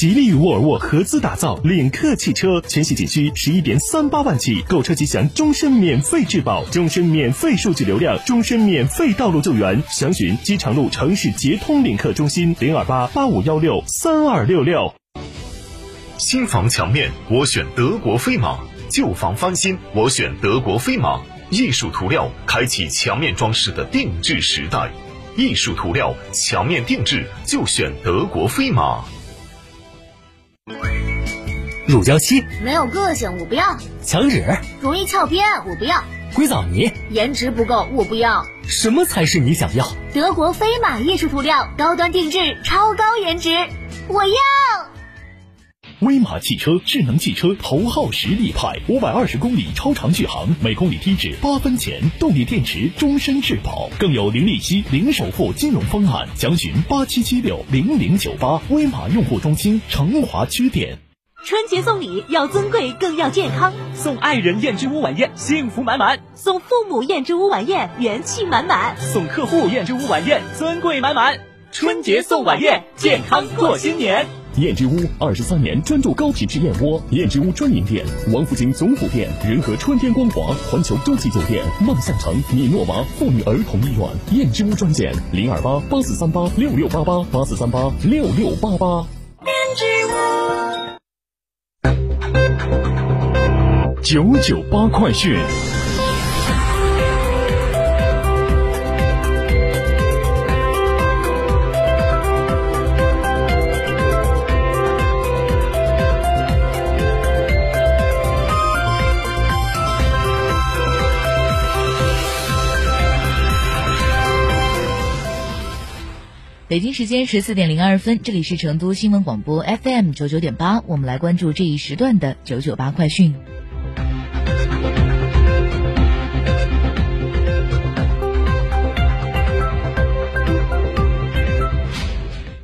吉利与沃尔沃合资打造领克汽车，全系仅需十一点三八万起，购车即享终身免费质保、终身免费数据流量、终身免费道路救援。详询机场路城市捷通领克中心零二八八五幺六三二六六。新房墙面我选德国飞马，旧房翻新我选德国飞马。艺术涂料开启墙面装饰的定制时代，艺术涂料墙面定制就选德国飞马。乳胶漆没有个性，我不要；墙纸容易翘边，我不要；硅藻泥颜值不够，我不要。什么才是你想要？德国飞马艺术涂料，高端定制，超高颜值，我要。威马汽车智能汽车头号实力派，五百二十公里超长续航，每公里低至八分钱，动力电池终身质保，更有零利息、零首付金融方案。详询八七七六零零九八，威马用户中心成华区店。春节送礼要尊贵，更要健康。送爱人燕之屋晚宴，幸福满满；送父母燕之屋晚宴，元气满满；送客户燕之屋晚宴，尊贵满满。春节送晚宴，健康过新年。燕之屋二十三年专注高品质燕窝，燕之屋专营店：王府井总府店、仁和春天光华、环球洲际酒店、万象城、米诺娃妇女儿童医院。燕之屋专线零二八八四三八六六八八八四三八六六八八。九九八快讯。北京时间十四点零二分，这里是成都新闻广播 FM 九九点八，我们来关注这一时段的九九八快讯。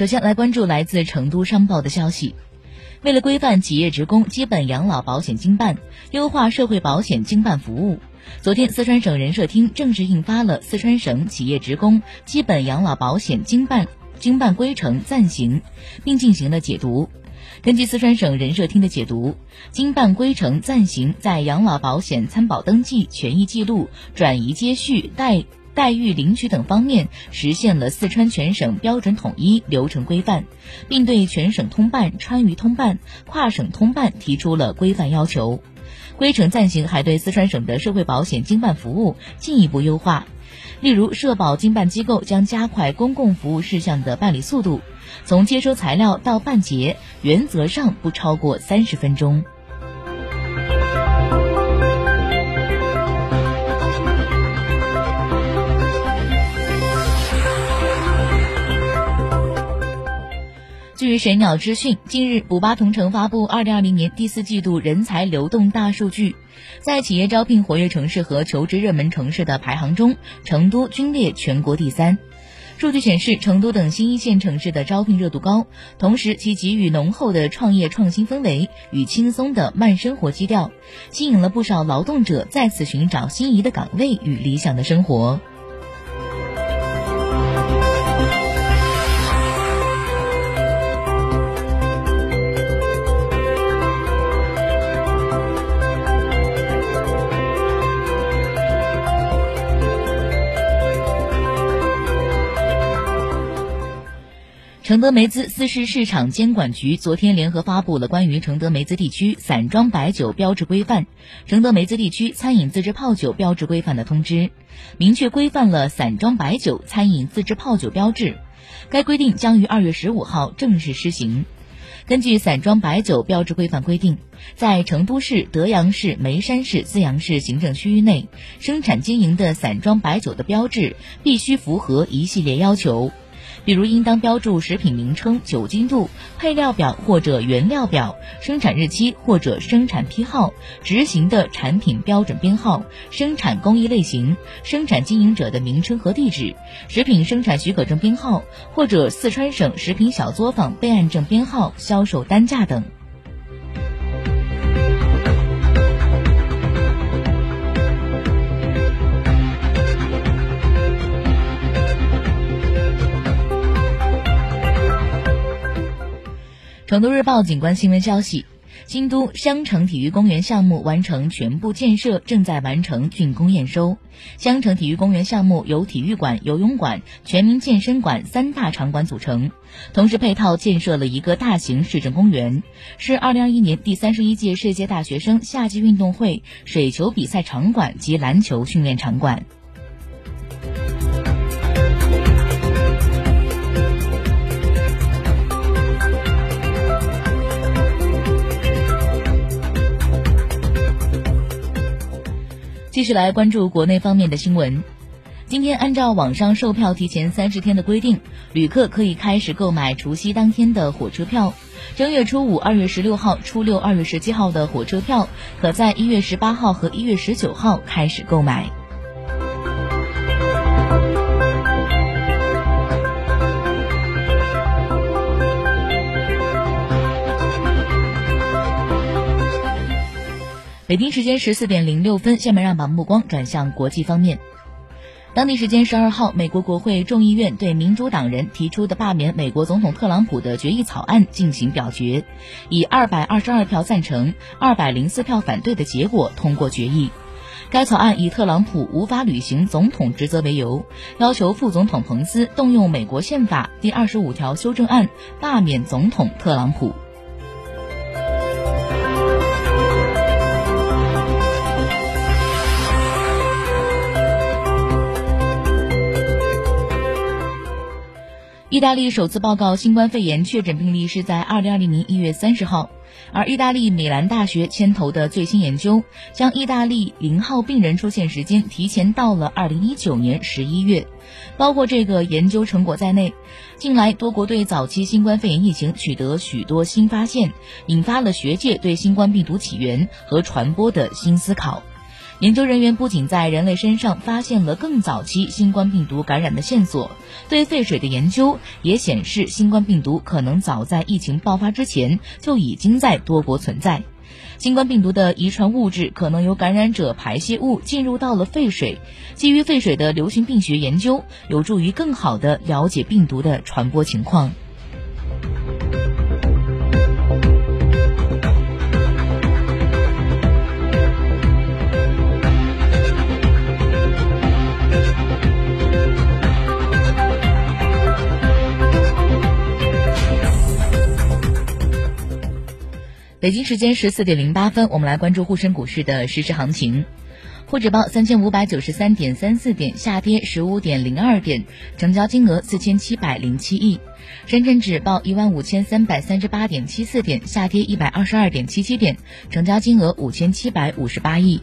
首先来关注来自成都商报的消息，为了规范企业职工基本养老保险经办，优化社会保险经办服务。昨天，四川省人社厅正式印发了《四川省企业职工基本养老保险经办经办规程暂行》，并进行了解读。根据四川省人社厅的解读，经办规程暂行在养老保险参保登记、权益记录、转移接续、代待遇领取等方面实现了四川全省标准统一、流程规范，并对全省通办、川渝通办、跨省通办提出了规范要求。规程暂行还对四川省的社会保险经办服务进一步优化，例如社保经办机构将加快公共服务事项的办理速度，从接收材料到办结，原则上不超过三十分钟。据神鸟资讯，近日补巴同城发布二零二零年第四季度人才流动大数据，在企业招聘活跃城市和求职热门城市的排行中，成都均列全国第三。数据显示，成都等新一线城市的招聘热度高，同时其给予浓厚的创业创新氛围与轻松的慢生活基调，吸引了不少劳动者再次寻找心仪的岗位与理想的生活。承德梅子四市市场监管局昨天联合发布了关于承德梅子地区散装白酒标志规范、承德梅子地区餐饮自制泡酒标志规范的通知，明确规范了散装白酒餐饮自制泡酒标志。该规定将于二月十五号正式施行。根据散装白酒标志规范规定，在成都市、德阳市、眉山市、资阳市行政区域内生产经营的散装白酒的标志必须符合一系列要求。比如应当标注食品名称、酒精度、配料表或者原料表、生产日期或者生产批号、执行的产品标准编号、生产工艺类型、生产经营者的名称和地址、食品生产许可证编号或者四川省食品小作坊备案证编号、销售单价等。成都日报景观新闻消息：新都香城体育公园项目完成全部建设，正在完成竣工验收。香城体育公园项目由体育馆、游泳馆、全民健身馆三大场馆组成，同时配套建设了一个大型市政公园，是2021年第三十一届世界大学生夏季运动会水球比赛场馆及篮球训练场馆。继续来关注国内方面的新闻。今天，按照网上售票提前三十天的规定，旅客可以开始购买除夕当天的火车票。正月初五、二月十六号、初六、二月十七号的火车票，可在一月十八号和一月十九号开始购买。北京时间十四点零六分，下面让把目光转向国际方面。当地时间十二号，美国国会众议院对民主党人提出的罢免美国总统特朗普的决议草案进行表决，以二百二十二票赞成、二百零四票反对的结果通过决议。该草案以特朗普无法履行总统职责为由，要求副总统彭斯动用美国宪法第二十五条修正案罢免总统特朗普。意大利首次报告新冠肺炎确诊病例是在二零二零年一月三十号，而意大利米兰大学牵头的最新研究将意大利零号病人出现时间提前到了二零一九年十一月。包括这个研究成果在内，近来多国对早期新冠肺炎疫情取得许多新发现，引发了学界对新冠病毒起源和传播的新思考。研究人员不仅在人类身上发现了更早期新冠病毒感染的线索，对废水的研究也显示，新冠病毒可能早在疫情爆发之前就已经在多国存在。新冠病毒的遗传物质可能由感染者排泄物进入到了废水。基于废水的流行病学研究，有助于更好地了解病毒的传播情况。北京时间十四点零八分，我们来关注沪深股市的实时行情。沪指报三千五百九十三点三四点，下跌十五点零二点，成交金额四千七百零七亿。深圳指报一万五千三百三十八点七四点，下跌一百二十二点七七点，成交金额五千七百五十八亿。